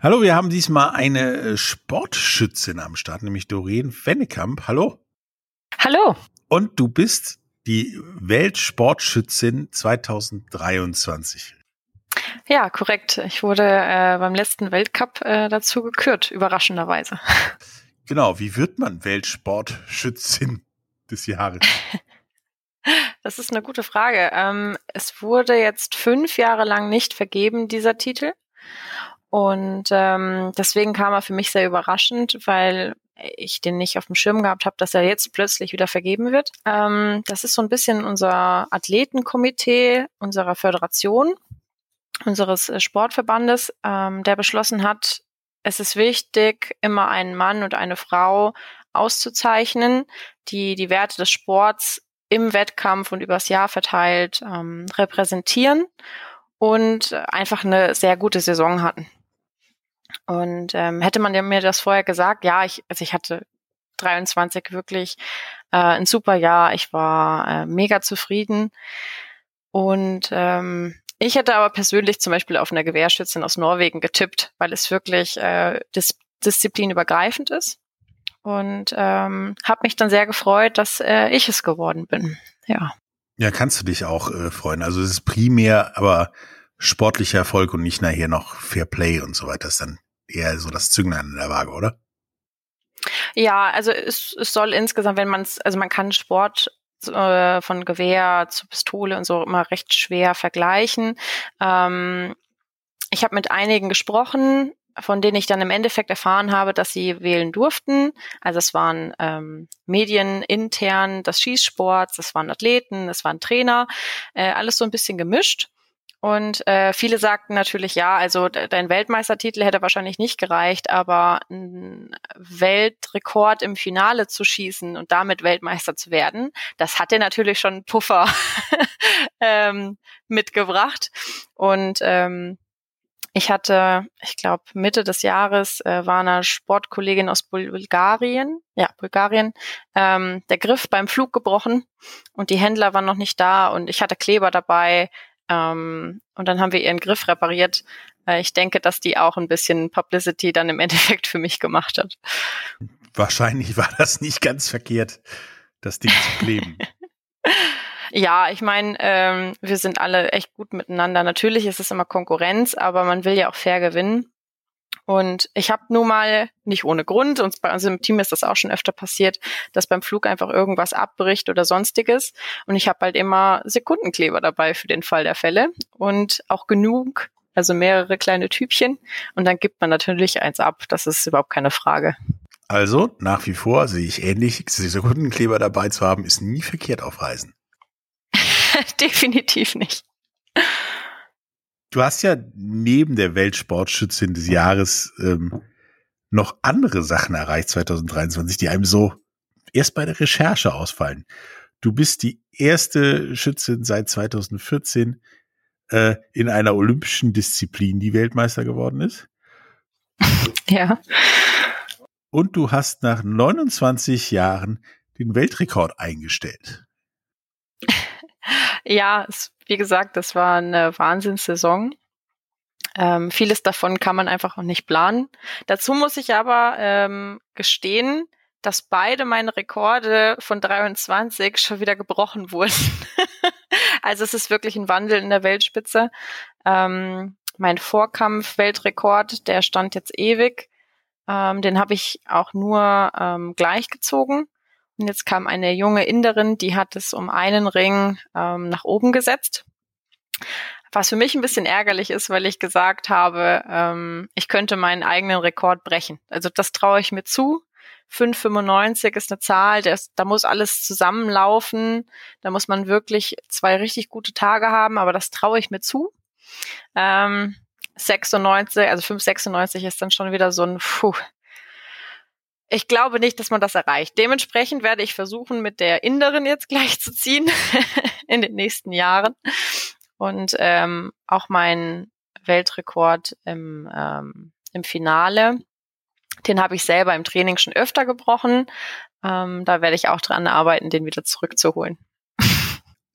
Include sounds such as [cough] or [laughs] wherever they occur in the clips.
Hallo, wir haben diesmal eine äh, Sportschützin am Start, nämlich Doreen Wennekamp. Hallo. Hallo. Und du bist die Weltsportschützin 2023. Ja, korrekt. Ich wurde äh, beim letzten Weltcup äh, dazu gekürt, überraschenderweise. [laughs] Genau, wie wird man Weltsportschützin [laughs] des Jahres? [laughs] Das ist eine gute Frage. Ähm, es wurde jetzt fünf Jahre lang nicht vergeben, dieser Titel. Und ähm, deswegen kam er für mich sehr überraschend, weil ich den nicht auf dem Schirm gehabt habe, dass er jetzt plötzlich wieder vergeben wird. Ähm, das ist so ein bisschen unser Athletenkomitee unserer Föderation, unseres äh, Sportverbandes, ähm, der beschlossen hat, es ist wichtig, immer einen Mann und eine Frau auszuzeichnen, die die Werte des Sports im Wettkampf und übers Jahr verteilt ähm, repräsentieren und einfach eine sehr gute Saison hatten. Und ähm, hätte man mir das vorher gesagt, ja, ich, also ich hatte 23 wirklich äh, ein super Jahr. Ich war äh, mega zufrieden. Und ähm, ich hätte aber persönlich zum Beispiel auf eine Gewehrschützin aus Norwegen getippt, weil es wirklich äh, dis disziplinübergreifend ist. Und ähm, habe mich dann sehr gefreut, dass äh, ich es geworden bin. Ja. Ja, kannst du dich auch äh, freuen. Also es ist primär, aber sportlicher Erfolg und nicht nachher noch Fair Play und so weiter. Das ist dann eher so das Zünglein in der Waage, oder? Ja, also es, es soll insgesamt, wenn man es, also man kann Sport äh, von Gewehr zu Pistole und so immer recht schwer vergleichen. Ähm, ich habe mit einigen gesprochen, von denen ich dann im Endeffekt erfahren habe, dass sie wählen durften. Also es waren ähm, Medien intern des Schießsports, es waren Athleten, es waren Trainer, äh, alles so ein bisschen gemischt. Und äh, viele sagten natürlich, ja, also dein Weltmeistertitel hätte wahrscheinlich nicht gereicht, aber ein Weltrekord im Finale zu schießen und damit Weltmeister zu werden, das hat dir natürlich schon einen Puffer [laughs] ähm, mitgebracht. Und ähm, ich hatte, ich glaube, Mitte des Jahres äh, war eine Sportkollegin aus Bulgarien, ja, Bulgarien, ähm, der Griff beim Flug gebrochen und die Händler waren noch nicht da und ich hatte Kleber dabei ähm, und dann haben wir ihren Griff repariert. Äh, ich denke, dass die auch ein bisschen Publicity dann im [laughs] Endeffekt für mich gemacht hat. Wahrscheinlich war das nicht ganz verkehrt, das Ding zu kleben. [laughs] Ja, ich meine, ähm, wir sind alle echt gut miteinander. Natürlich ist es immer Konkurrenz, aber man will ja auch fair gewinnen. Und ich habe nun mal nicht ohne Grund, und bei uns im Team ist das auch schon öfter passiert, dass beim Flug einfach irgendwas abbricht oder sonstiges. Und ich habe halt immer Sekundenkleber dabei für den Fall der Fälle und auch genug, also mehrere kleine Typchen. Und dann gibt man natürlich eins ab. Das ist überhaupt keine Frage. Also nach wie vor sehe ich ähnlich, Sekundenkleber dabei zu haben, ist nie verkehrt auf Reisen. [laughs] Definitiv nicht. Du hast ja neben der Weltsportschützin des Jahres ähm, noch andere Sachen erreicht 2023, die einem so erst bei der Recherche ausfallen. Du bist die erste Schützin seit 2014 äh, in einer olympischen Disziplin, die Weltmeister geworden ist. [laughs] Ja. Und du hast nach 29 Jahren den Weltrekord eingestellt. [laughs] Ja, es, wie gesagt, das war eine Wahnsinnssaison. Ähm, vieles davon kann man einfach auch nicht planen. Dazu muss ich aber ähm, gestehen, dass beide meine Rekorde von 23 schon wieder gebrochen wurden. [laughs] also es ist wirklich ein Wandel in der Weltspitze. Ähm, mein Vorkampf-Weltrekord, der stand jetzt ewig. Ähm, den habe ich auch nur ähm, gleichgezogen. Und jetzt kam eine junge Inderin, die hat es um einen Ring ähm, nach oben gesetzt. Was für mich ein bisschen ärgerlich ist, weil ich gesagt habe, ähm, ich könnte meinen eigenen Rekord brechen. Also das traue ich mir zu. 5,95 ist eine Zahl, das, da muss alles zusammenlaufen. Da muss man wirklich zwei richtig gute Tage haben, aber das traue ich mir zu. Ähm, 96, also 5,96 ist dann schon wieder so ein, puh, ich glaube nicht, dass man das erreicht. Dementsprechend werde ich versuchen, mit der Inderin jetzt gleich zu ziehen [laughs] in den nächsten Jahren. Und ähm, auch mein Weltrekord im, ähm, im Finale, den habe ich selber im Training schon öfter gebrochen. Ähm, da werde ich auch dran arbeiten, den wieder zurückzuholen. [laughs]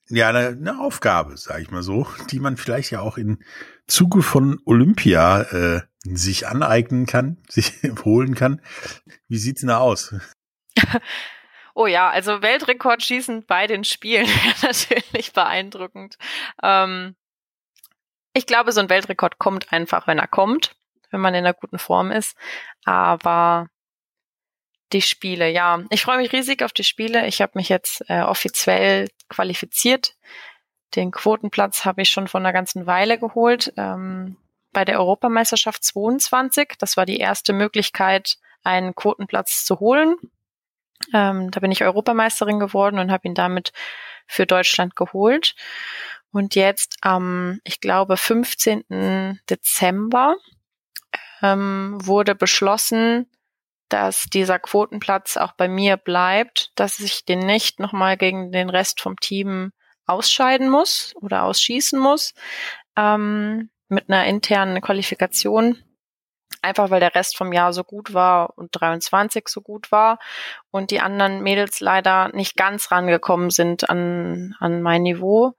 Ja, eine, eine Aufgabe, sage ich mal so, die man vielleicht ja auch in Zuge von Olympia äh, sich aneignen kann, [laughs] sich holen kann. Wie sieht's denn da aus? [laughs] Oh ja, also Weltrekordschießen bei den Spielen [laughs] wäre natürlich beeindruckend. Ähm, ich glaube, so ein Weltrekord kommt einfach, wenn er kommt, wenn man in einer guten Form ist. Aber die Spiele, ja, ich freue mich riesig auf die Spiele. Ich habe mich jetzt äh, offiziell qualifiziert. Den Quotenplatz habe ich schon vor einer ganzen Weile geholt. Ähm, bei der Europameisterschaft 22. Das war die erste Möglichkeit, einen Quotenplatz zu holen. Ähm, da bin ich Europameisterin geworden und habe ihn damit für Deutschland geholt. Und jetzt am, ich glaube, 15. Dezember ähm, wurde beschlossen, dass dieser Quotenplatz auch bei mir bleibt, dass ich den nicht nochmal gegen den Rest vom Team ausscheiden muss oder ausschießen muss. Ähm, mit einer internen Qualifikation. Einfach weil der Rest vom Jahr so gut war und 23 so gut war und die anderen Mädels leider nicht ganz rangekommen sind an, an mein Niveau.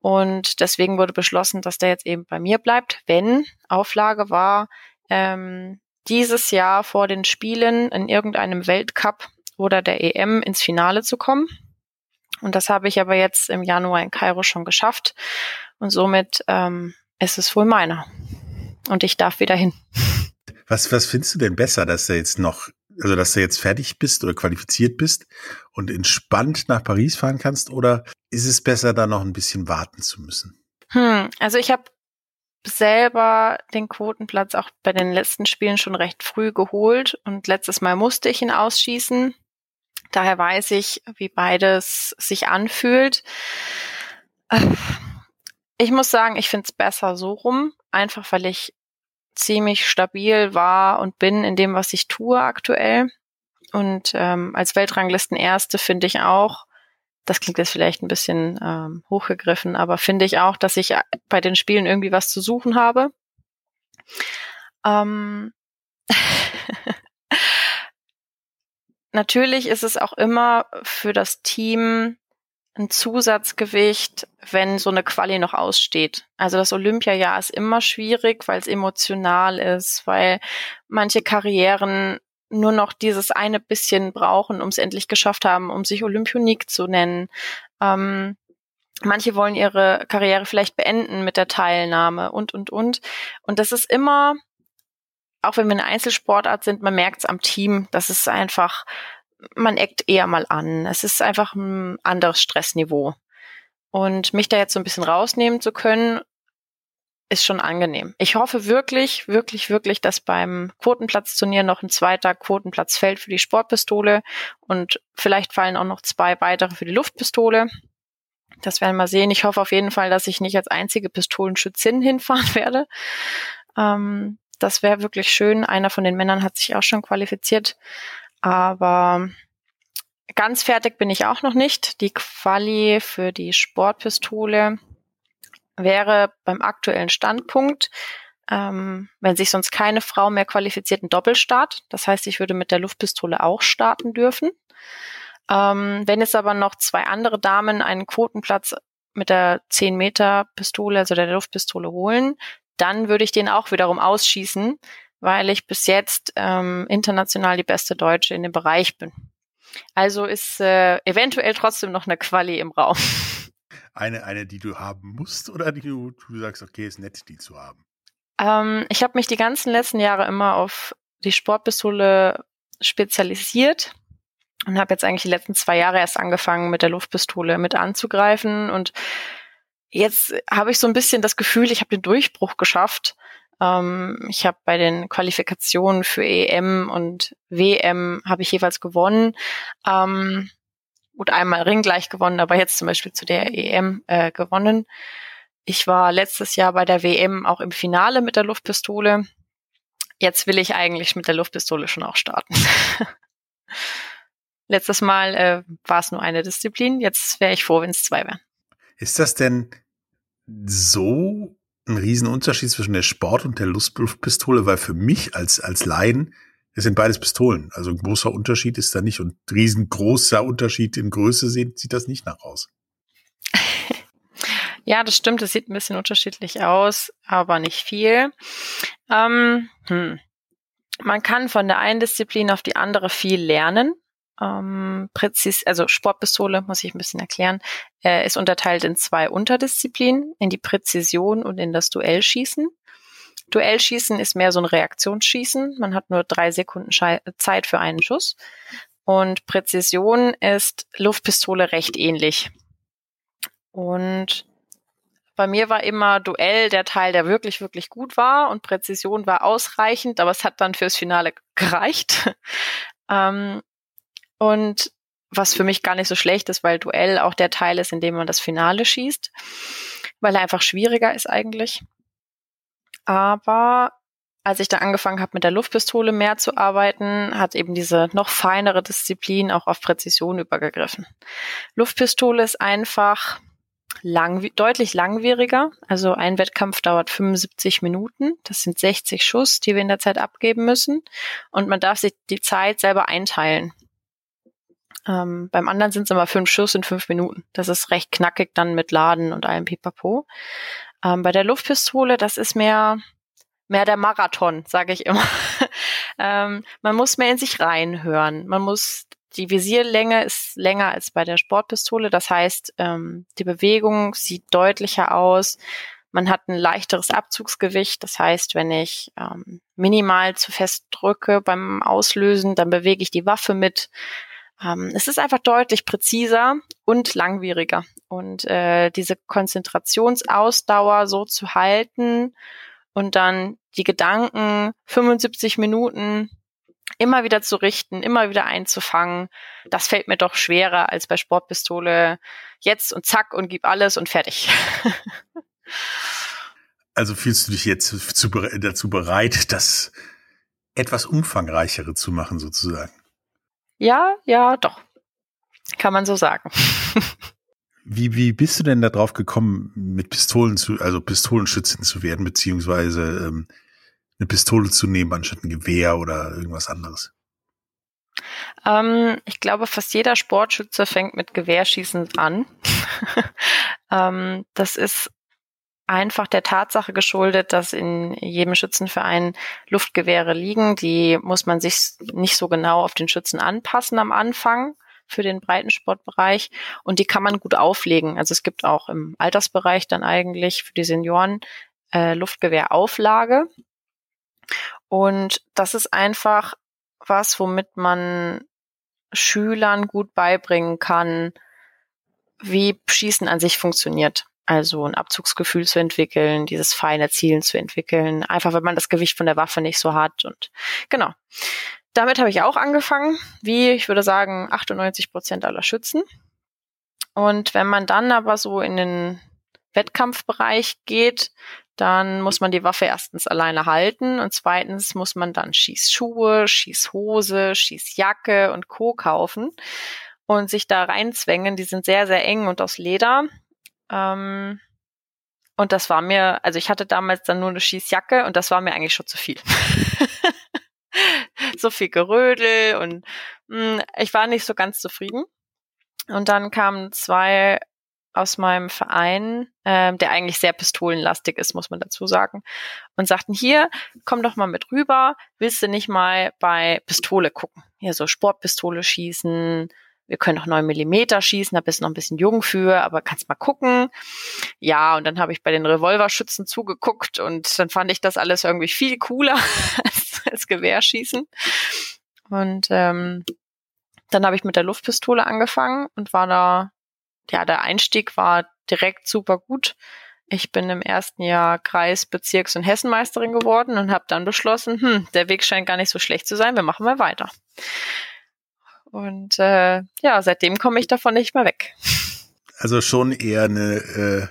Und deswegen wurde beschlossen, dass der jetzt eben bei mir bleibt, wenn Auflage war, ähm, dieses Jahr vor den Spielen in irgendeinem Weltcup oder der EM ins Finale zu kommen. Und das habe ich aber jetzt im Januar in Kairo schon geschafft. Und somit ähm, es ist wohl meiner. Und ich darf wieder hin. Was, was findest du denn besser, dass du jetzt noch, also dass du jetzt fertig bist oder qualifiziert bist und entspannt nach Paris fahren kannst? Oder ist es besser, da noch ein bisschen warten zu müssen? Hm, also ich habe selber den Quotenplatz auch bei den letzten Spielen schon recht früh geholt und letztes Mal musste ich ihn ausschießen. Daher weiß ich, wie beides sich anfühlt. Ich muss sagen, ich finde es besser so rum, einfach weil ich ziemlich stabil war und bin in dem, was ich tue aktuell. Und ähm, als Weltranglisten Erste finde ich auch, das klingt jetzt vielleicht ein bisschen ähm, hochgegriffen, aber finde ich auch, dass ich bei den Spielen irgendwie was zu suchen habe. Ähm [laughs] Natürlich ist es auch immer für das Team ein Zusatzgewicht, wenn so eine Quali noch aussteht. Also das Olympiajahr ist immer schwierig, weil es emotional ist, weil manche Karrieren nur noch dieses eine bisschen brauchen, um es endlich geschafft haben, um sich Olympionik zu nennen. Ähm, manche wollen ihre Karriere vielleicht beenden mit der Teilnahme und, und, und. Und das ist immer, auch wenn wir eine Einzelsportart sind, man merkt es am Team, dass es einfach man eckt eher mal an. Es ist einfach ein anderes Stressniveau. Und mich da jetzt so ein bisschen rausnehmen zu können, ist schon angenehm. Ich hoffe wirklich, wirklich, wirklich, dass beim Quotenplatzturnier noch ein zweiter Quotenplatz fällt für die Sportpistole und vielleicht fallen auch noch zwei weitere für die Luftpistole. Das werden wir mal sehen. Ich hoffe auf jeden Fall, dass ich nicht als einzige Pistolenschützin [laughs] hinfahren werde. Ähm, das wäre wirklich schön. Einer von den Männern hat sich auch schon qualifiziert. Aber ganz fertig bin ich auch noch nicht. Die Quali für die Sportpistole wäre beim aktuellen Standpunkt, ähm, wenn sich sonst keine Frau mehr qualifiziert, ein Doppelstart. Das heißt, ich würde mit der Luftpistole auch starten dürfen. Ähm, wenn es aber noch zwei andere Damen einen Quotenplatz mit der 10 Meter Pistole, also der Luftpistole holen, dann würde ich den auch wiederum ausschießen, weil ich bis jetzt ähm, international die beste Deutsche in dem Bereich bin. Also ist äh, eventuell trotzdem noch eine Quali im Raum. [laughs] Eine, eine, die du haben musst oder die du, du sagst, okay, ist nett, die zu haben? Ähm, ich habe mich die ganzen letzten Jahre immer auf die Sportpistole spezialisiert und habe jetzt eigentlich die letzten zwei Jahre erst angefangen, mit der Luftpistole mit anzugreifen. Und jetzt habe ich so ein bisschen das Gefühl, ich habe den Durchbruch geschafft ähm, ich habe bei den Qualifikationen für EM und WM habe ich jeweils gewonnen. Ähm, gut, einmal Ring gleich gewonnen, aber jetzt zum Beispiel zu der EM äh, gewonnen. Ich war letztes Jahr bei der WM auch im Finale mit der Luftpistole. Jetzt will ich eigentlich mit der Luftpistole schon auch starten. [laughs] Letztes Mal äh, war es nur eine Disziplin. Jetzt wäre ich froh, wenn es zwei wären. Ist das denn so ein Riesenunterschied zwischen der Sport- und der Luftpistole, weil für mich als, als Laien, es sind beides Pistolen. Also ein großer Unterschied ist da nicht und riesengroßer Unterschied in Größe sieht, sieht das nicht nach aus. [laughs] Ja, das stimmt. Es sieht ein bisschen unterschiedlich aus, aber nicht viel. Ähm, hm. Man kann von der einen Disziplin auf die andere viel lernen. Ähm, präzis, also Sportpistole, muss ich ein bisschen erklären, äh, ist unterteilt in zwei Unterdisziplinen, in die Präzision und in das Duellschießen. Duellschießen ist mehr so ein Reaktionsschießen. Man hat nur drei Sekunden Zeit für einen Schuss. Und Präzision ist Luftpistole recht ähnlich. Und bei mir war immer Duell der Teil, der wirklich, wirklich gut war und Präzision war ausreichend, aber es hat dann fürs Finale gereicht. [laughs] ähm, und was für mich gar nicht so schlecht ist, weil Duell auch der Teil ist, in dem man das Finale schießt, weil er einfach schwieriger ist eigentlich. Aber als ich da angefangen habe, mit der Luftpistole mehr zu arbeiten, hat eben diese noch feinere Disziplin auch auf Präzision übergegriffen. Luftpistole ist einfach lang, deutlich langwieriger. Also ein Wettkampf dauert 75 Minuten. Das sind 60 Schuss, die wir in der Zeit abgeben müssen. Und man darf sich die Zeit selber einteilen. Ähm, beim anderen sind es immer fünf Schuss in fünf Minuten. Das ist recht knackig dann mit Laden und allem Pipapo. Ähm, bei der Luftpistole, das ist mehr, mehr der Marathon, sage ich immer. [laughs] ähm, man muss mehr in sich reinhören. Man muss die Visierlänge ist länger als bei der Sportpistole. Das heißt, ähm, die Bewegung sieht deutlicher aus. Man hat ein leichteres Abzugsgewicht. Das heißt, wenn ich ähm, minimal zu fest drücke beim Auslösen, dann bewege ich die Waffe mit. Ähm, es ist einfach deutlich präziser und langwieriger. Und äh, diese Konzentrationsausdauer so zu halten und dann die Gedanken 75 Minuten immer wieder zu richten, immer wieder einzufangen, das fällt mir doch schwerer als bei Sportpistole jetzt und zack und gib alles und fertig. [laughs] also fühlst du dich jetzt zu, dazu bereit, das etwas umfangreichere zu machen sozusagen? Ja, ja, doch. Kann man so sagen. [laughs] Wie, wie bist du denn da drauf gekommen, mit Pistolen zu, also Pistolenschützin zu werden, beziehungsweise ähm, eine Pistole zu nehmen anstatt ein Gewehr oder irgendwas anderes? Ähm, ich glaube, fast jeder Sportschütze fängt mit Gewehrschießen an. [laughs] ähm, das ist einfach der Tatsache geschuldet, dass in jedem Schützenverein Luftgewehre liegen. Die muss man sich nicht so genau auf den Schützen anpassen am Anfang für den Breitensportbereich und die kann man gut auflegen. Also es gibt auch im Altersbereich dann eigentlich für die Senioren äh, Luftgewehrauflage. Und das ist einfach was, womit man Schülern gut beibringen kann, wie Schießen an sich funktioniert. Also ein Abzugsgefühl zu entwickeln, dieses feine Zielen zu entwickeln, einfach wenn man das Gewicht von der Waffe nicht so hat. Und genau. Damit habe ich auch angefangen, wie ich würde sagen 98 Prozent aller Schützen. Und wenn man dann aber so in den Wettkampfbereich geht, dann muss man die Waffe erstens alleine halten und zweitens muss man dann Schießschuhe, Schießhose, Schießjacke und Co. kaufen und sich da reinzwängen. Die sind sehr, sehr eng und aus Leder. Ähm, und das war mir, also ich hatte damals dann nur eine Schießjacke und das war mir eigentlich schon zu viel. [laughs] so viel Gerödel und mh, hm, ich war nicht so ganz zufrieden. Und dann kamen zwei aus meinem Verein, ähm, der eigentlich sehr pistolenlastig ist, muss man dazu sagen, und sagten, hier, komm doch mal mit rüber, willst du nicht mal bei Pistole gucken? Hier so Sportpistole schießen, wir können auch neun Millimeter schießen, da bist du noch ein bisschen jung für, aber kannst mal gucken. Ja, und dann habe ich bei den Revolverschützen zugeguckt und dann fand ich das alles irgendwie viel cooler [laughs] als, als Gewehrschießen. Und ähm, dann habe ich mit der Luftpistole angefangen und war da ja, der Einstieg war direkt super gut. Ich bin im ersten Jahr Kreis-, Bezirks- und Hessenmeisterin geworden und habe dann beschlossen, hm, der Weg scheint gar nicht so schlecht zu sein, wir machen mal weiter. Und äh, ja, seitdem komme ich davon nicht mehr weg. Also schon eher eine äh,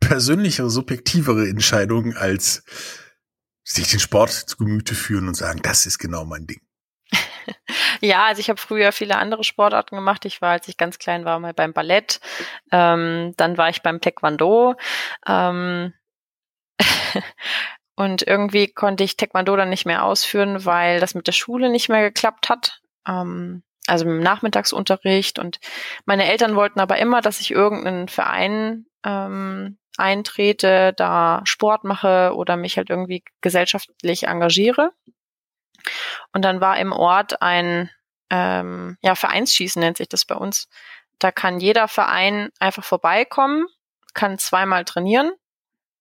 persönlichere, subjektivere Entscheidung, als sich den Sport zu Gemüte führen und sagen, das ist genau mein Ding. [laughs] ja, also ich habe früher viele andere Sportarten gemacht. Ich war, als ich ganz klein war, mal beim Ballett. Ähm, dann war ich beim Taekwondo. Ähm, [laughs] und irgendwie konnte ich Taekwondo dann nicht mehr ausführen, weil das mit der Schule nicht mehr geklappt hat. Ähm, also dem Nachmittagsunterricht. Und meine Eltern wollten aber immer, dass ich irgendeinen Verein ähm, eintrete, da Sport mache oder mich halt irgendwie gesellschaftlich engagiere. Und dann war im Ort ein ähm, ja, Vereinsschießen nennt sich das bei uns. Da kann jeder Verein einfach vorbeikommen, kann zweimal trainieren,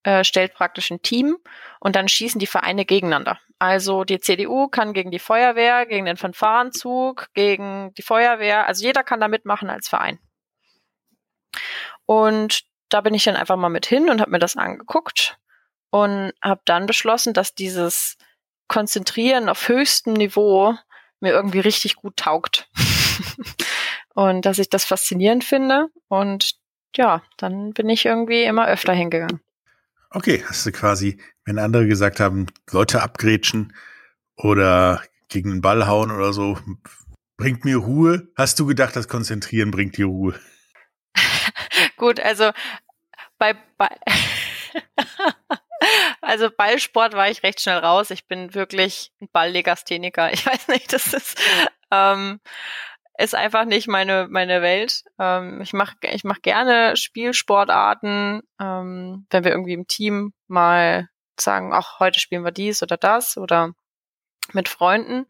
äh, stellt praktisch ein Team und dann schießen die Vereine gegeneinander. Also die CDU kann gegen die Feuerwehr, gegen den Fanfarenzug, gegen die Feuerwehr, also jeder kann da mitmachen als Verein. Und da bin ich dann einfach mal mit hin und habe mir das angeguckt und habe dann beschlossen, dass dieses Konzentrieren auf höchstem Niveau mir irgendwie richtig gut taugt. [laughs] und dass ich das faszinierend finde. Und ja, dann bin ich irgendwie immer öfter hingegangen. Okay, hast du quasi, wenn andere gesagt haben, Leute abgrätschen oder gegen den Ball hauen oder so, bringt mir Ruhe. Hast du gedacht, das Konzentrieren bringt dir Ruhe? [laughs] Gut, also bei, bei [laughs] also Ballsport war ich recht schnell raus. Ich bin wirklich ein Balllegastheniker. Ich weiß nicht, das ist ähm, ist einfach nicht meine meine Welt. Ähm, ich mache ich mach gerne Spielsportarten, ähm, wenn wir irgendwie im Team mal sagen, ach heute spielen wir dies oder das oder mit Freunden.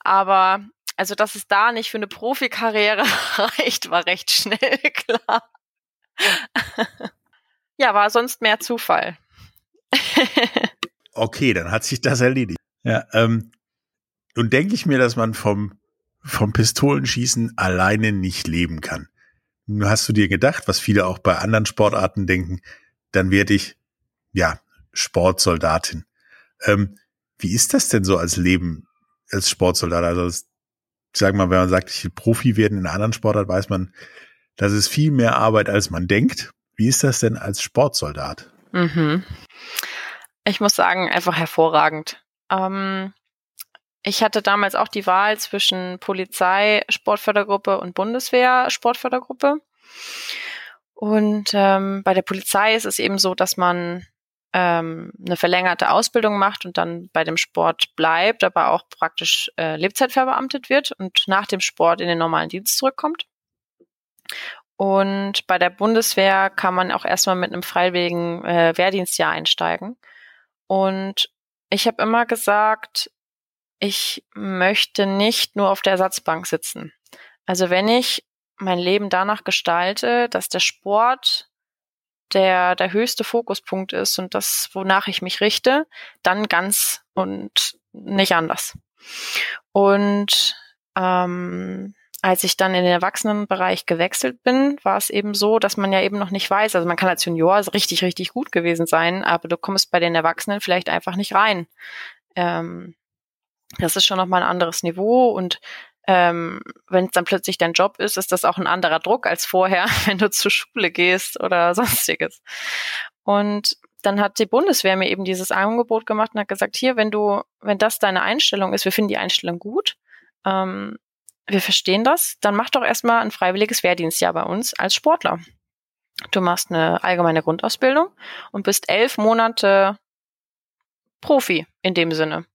Aber also dass es da nicht für eine Profikarriere [laughs] reicht, war recht schnell [laughs] klar. ja, war sonst mehr Zufall. [laughs] okay, dann hat sich das erledigt. Ja, ähm, nun denke ich mir, dass man vom vom Pistolenschießen alleine nicht leben kann. Nun hast du dir gedacht, was viele auch bei anderen Sportarten denken, dann werde ich, ja, Sportsoldatin. Ähm, wie ist das denn so als Leben als Sportsoldat? Also, das, wir mal, wenn man sagt, ich will Profi werden in einer anderen Sportart, weiß man, das ist viel mehr Arbeit, als man denkt. Wie ist das denn als Sportsoldat? Mhm. Ich muss sagen, einfach hervorragend. Ähm, ich hatte damals auch die Wahl zwischen Polizei, Sportfördergruppe und Bundeswehr, Sportfördergruppe. Und ähm, bei der Polizei ist es eben so, dass man ähm, eine verlängerte Ausbildung macht und dann bei dem Sport bleibt, aber auch praktisch äh, Lebzeitverbeamtet wird und nach dem Sport in den normalen Dienst zurückkommt. Und bei der Bundeswehr kann man auch erstmal mit einem freiwilligen äh, Wehrdienstjahr einsteigen. Und ich habe immer gesagt, ich möchte nicht nur auf der Ersatzbank sitzen. Also wenn ich mein Leben danach gestalte, dass der Sport der, der höchste Fokuspunkt ist und das, wonach ich mich richte, dann ganz und nicht anders. Und ähm, als ich dann in den Erwachsenenbereich gewechselt bin, war es eben so, dass man ja eben noch nicht weiß, also man kann als Junior richtig, richtig gut gewesen sein, aber du kommst bei den Erwachsenen vielleicht einfach nicht rein. Ähm, das ist schon nochmal ein anderes Niveau und ähm, wenn es dann plötzlich dein Job ist, ist das auch ein anderer Druck als vorher, [laughs] wenn du zur Schule gehst oder sonstiges. Und dann hat die Bundeswehr mir eben dieses Angebot gemacht und hat gesagt, hier, wenn du, wenn das deine Einstellung ist, wir finden die Einstellung gut, ähm, wir verstehen das, dann mach doch erstmal ein freiwilliges Wehrdienstjahr bei uns als Sportler. Du machst eine allgemeine Grundausbildung und bist elf Monate Profi in dem Sinne.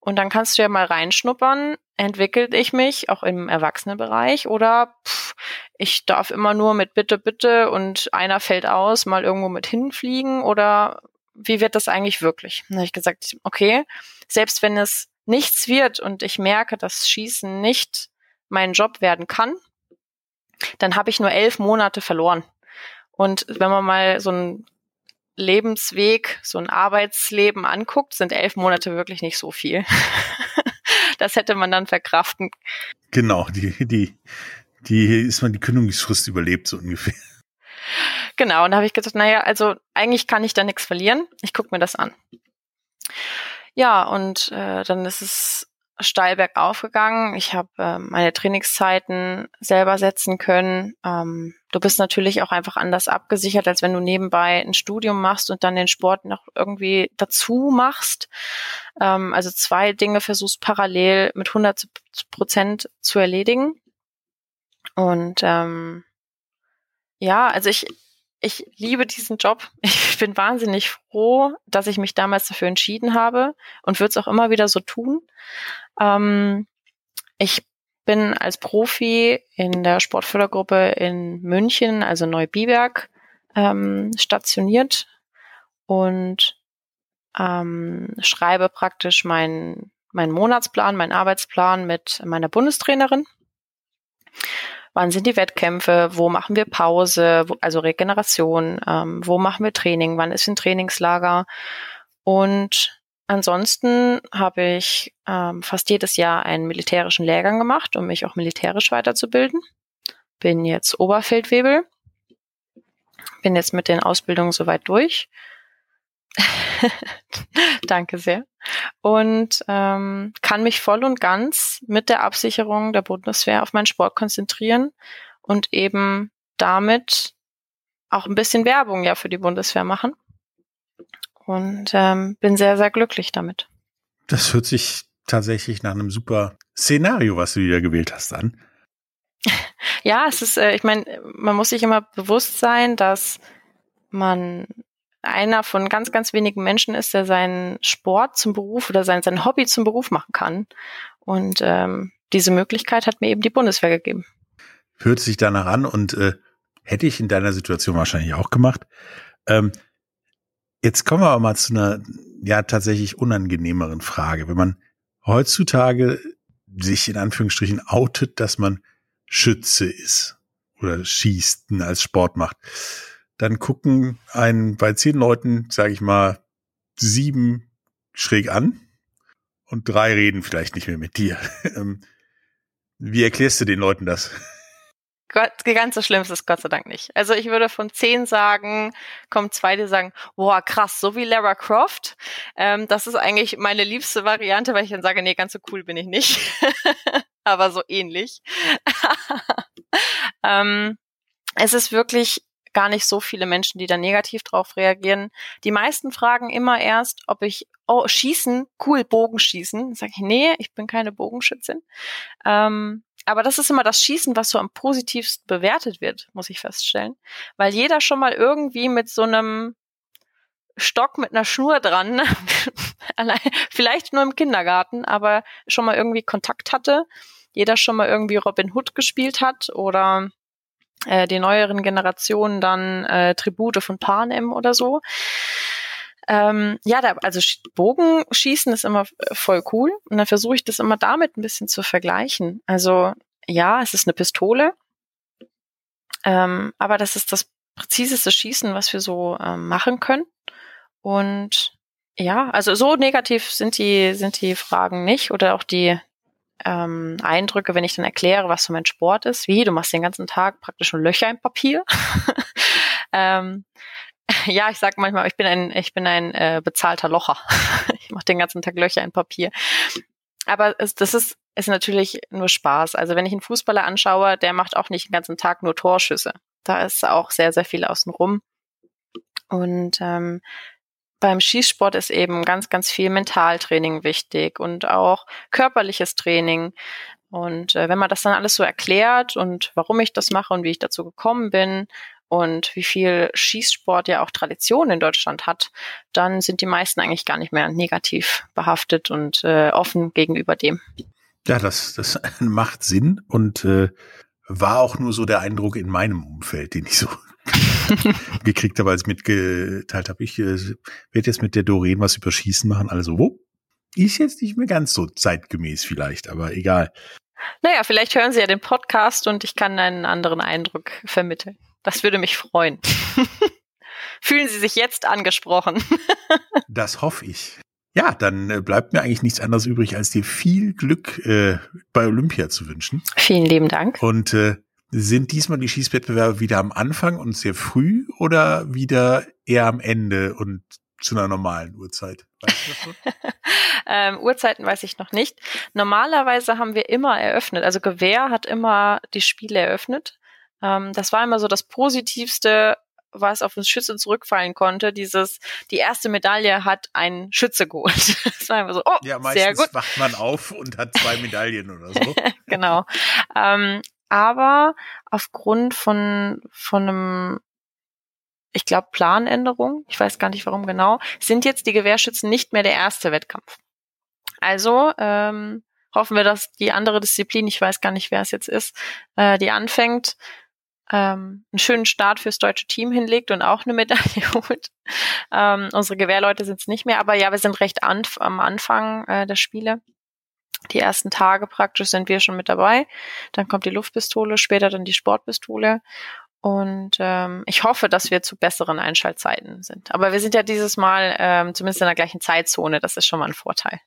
Und dann kannst du ja mal reinschnuppern, entwickelt ich mich auch im Erwachsenenbereich oder pff, ich darf immer nur mit Bitte, Bitte und einer fällt aus, mal irgendwo mit hinfliegen oder wie wird das eigentlich wirklich? Dann habe ich gesagt, okay, selbst wenn es nichts wird und ich merke, dass Schießen nicht mein Job werden kann, dann habe ich nur elf Monate verloren. Und wenn man mal so ein Lebensweg, so ein Arbeitsleben anguckt, sind elf Monate wirklich nicht so viel. [laughs] das hätte man dann verkraften. Genau, die, die, die ist man die Kündigungsfrist überlebt, so ungefähr. Genau, und da habe ich gedacht, naja, also eigentlich kann ich da nichts verlieren. Ich gucke mir das an. Ja, und äh, dann ist es steil bergauf gegangen. Ich habe äh, meine Trainingszeiten selber setzen können. Ähm, du bist natürlich auch einfach anders abgesichert, als wenn du nebenbei ein Studium machst und dann den Sport noch irgendwie dazu machst. Ähm, also zwei Dinge versuchst parallel mit 100 Prozent zu erledigen. Und ähm, ja, also ich, ich liebe diesen Job. Ich bin wahnsinnig froh, dass ich mich damals dafür entschieden habe und würde es auch immer wieder so tun. Ähm, ich bin als Profi in der Sportfördergruppe in München, also Neubiberg, ähm, stationiert und ähm, schreibe praktisch meinen meinen Monatsplan, meinen Arbeitsplan mit meiner Bundestrainerin. Wann sind die Wettkämpfe? Wo machen wir Pause? Wo, also Regeneration? Ähm, wo machen wir Training? Wann ist ein Trainingslager? Und ansonsten habe ich ähm, fast jedes Jahr einen militärischen Lehrgang gemacht, um mich auch militärisch weiterzubilden. Bin jetzt Oberfeldwebel. Bin jetzt mit den Ausbildungen soweit durch [laughs] Danke sehr. Und ähm, kann mich voll und ganz mit der Absicherung der Bundeswehr auf meinen Sport konzentrieren und eben damit auch ein bisschen Werbung ja für die Bundeswehr machen. Und ähm, bin sehr, sehr glücklich damit. Das hört sich tatsächlich nach einem super Szenario, was du wieder gewählt hast, an. [laughs] ja, es ist, äh, ich meine, man muss sich immer bewusst sein, dass man einer von ganz, ganz wenigen Menschen ist, der seinen Sport zum Beruf oder sein, sein Hobby zum Beruf machen kann. Und ähm, diese Möglichkeit hat mir eben die Bundeswehr gegeben. Hört sich danach an und äh, hätte ich in deiner Situation wahrscheinlich auch gemacht. Ähm, jetzt kommen wir aber mal zu einer ja tatsächlich unangenehmeren Frage. Wenn man heutzutage sich in Anführungsstrichen outet, dass man Schütze ist oder schießt als Sport macht dann gucken einen bei zehn Leuten, sage ich mal, sieben schräg an und drei reden vielleicht nicht mehr mit dir. [laughs] Ähm, wie erklärst du den Leuten das? Gott, ganz so schlimm ist es Gott sei Dank nicht. Also ich würde von zehn sagen, kommen zwei, die sagen, boah, krass, so wie Lara Croft. Ähm, das ist eigentlich meine liebste Variante, weil ich dann sage, nee, ganz so cool bin ich nicht. [laughs] Aber so ähnlich. [laughs] ähm, es ist wirklich gar nicht so viele Menschen, die da negativ drauf reagieren. Die meisten fragen immer erst, ob ich, oh, schießen, cool, Bogenschießen. Sag ich, nee, ich bin keine Bogenschützin. Ähm, aber das ist immer das Schießen, was so am positivsten bewertet wird, muss ich feststellen. Weil jeder schon mal irgendwie mit so einem Stock mit einer Schnur dran, [laughs] vielleicht nur im Kindergarten, aber schon mal irgendwie Kontakt hatte. Jeder schon mal irgendwie Robin Hood gespielt hat oder äh, die neueren Generationen dann äh, Tribute von Panem oder so. Ähm, ja, da, also Bogenschießen ist immer voll cool und dann versuche ich das immer damit ein bisschen zu vergleichen. Also ja, es ist eine Pistole, ähm, aber das ist das präziseste Schießen, was wir so ähm, machen können. Und ja, also so negativ sind die sind die Fragen nicht oder auch die ähm, Eindrücke, wenn ich dann erkläre, was so mein Sport ist. Wie, du machst den ganzen Tag praktisch nur Löcher im Papier. [laughs] ähm, [laughs] ja, ich sag manchmal, ich bin ein, ich bin ein äh, bezahlter Locher. [laughs] ich mache den ganzen Tag Löcher im Papier. Aber es, das ist, ist natürlich nur Spaß. Also wenn ich einen Fußballer anschaue, der macht auch nicht den ganzen Tag nur Torschüsse. Da ist auch sehr, sehr viel außenrum. Und ähm, beim Schießsport ist eben ganz, ganz viel Mentaltraining wichtig und auch körperliches Training. Und äh, wenn man das dann alles so erklärt und warum ich das mache und wie ich dazu gekommen bin und wie viel Schießsport ja auch Tradition in Deutschland hat, dann sind die meisten eigentlich gar nicht mehr negativ behaftet und äh, offen gegenüber dem. Ja, das, das [laughs] macht Sinn und äh, war auch nur so der Eindruck in meinem Umfeld, den ich so [laughs] gekriegt habe, als ich mitgeteilt habe. Ich äh, werde jetzt mit der Doreen was über Schießen machen. Also, wo? Ist jetzt nicht mehr ganz so zeitgemäß vielleicht, aber egal. Naja, vielleicht hören Sie ja den Podcast und ich kann einen anderen Eindruck vermitteln. Das würde mich freuen. [laughs] Fühlen Sie sich jetzt angesprochen? [laughs] das hoffe ich. Ja, dann äh, bleibt mir eigentlich nichts anderes übrig, als dir viel Glück äh, bei Olympia zu wünschen. Vielen lieben Dank. Und äh, sind diesmal die Schießwettbewerbe wieder am Anfang und sehr früh oder wieder eher am Ende und zu einer normalen Uhrzeit? Weißt du [laughs] ähm, Uhrzeiten weiß ich noch nicht. Normalerweise haben wir immer eröffnet. Also Gewehr hat immer die Spiele eröffnet. Ähm, das war immer so das Positivste, was auf uns Schützen zurückfallen konnte. Dieses, die erste Medaille hat ein Schütze geholt. [laughs] das war immer so, oh, ja, sehr gut. wacht man auf und hat zwei Medaillen oder so. [laughs] genau. Ähm, aber aufgrund von, von einem, ich glaube, Planänderung, ich weiß gar nicht warum genau, sind jetzt die Gewehrschützen nicht mehr der erste Wettkampf. Also ähm, hoffen wir, dass die andere Disziplin, ich weiß gar nicht, wer es jetzt ist, äh, die anfängt, ähm, einen schönen Start fürs deutsche Team hinlegt und auch eine Medaille [laughs] holt. Ähm, unsere Gewehrleute sind es nicht mehr, aber ja, wir sind recht anf am Anfang äh, der Spiele. Die ersten Tage praktisch sind wir schon mit dabei. Dann kommt die Luftpistole, später dann die Sportpistole. Und ähm, ich hoffe, dass wir zu besseren Einschaltzeiten sind. Aber wir sind ja dieses Mal ähm, zumindest in der gleichen Zeitzone. Das ist schon mal ein Vorteil.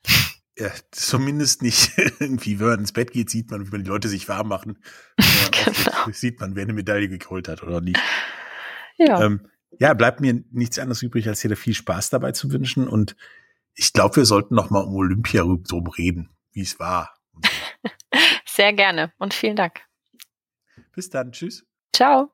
Ja, zumindest nicht [laughs] irgendwie, wenn man ins Bett geht, sieht man, wenn die Leute sich warm machen. [laughs] genau. Sieht man, wer eine Medaille geholt hat oder nicht. Ja. Ähm, ja, bleibt mir nichts anderes übrig, als dir viel Spaß dabei zu wünschen. Und ich glaube, wir sollten noch mal um Olympia drum reden, wie es war. [laughs] Sehr gerne und vielen Dank. Bis dann. Tschüss. Ciao.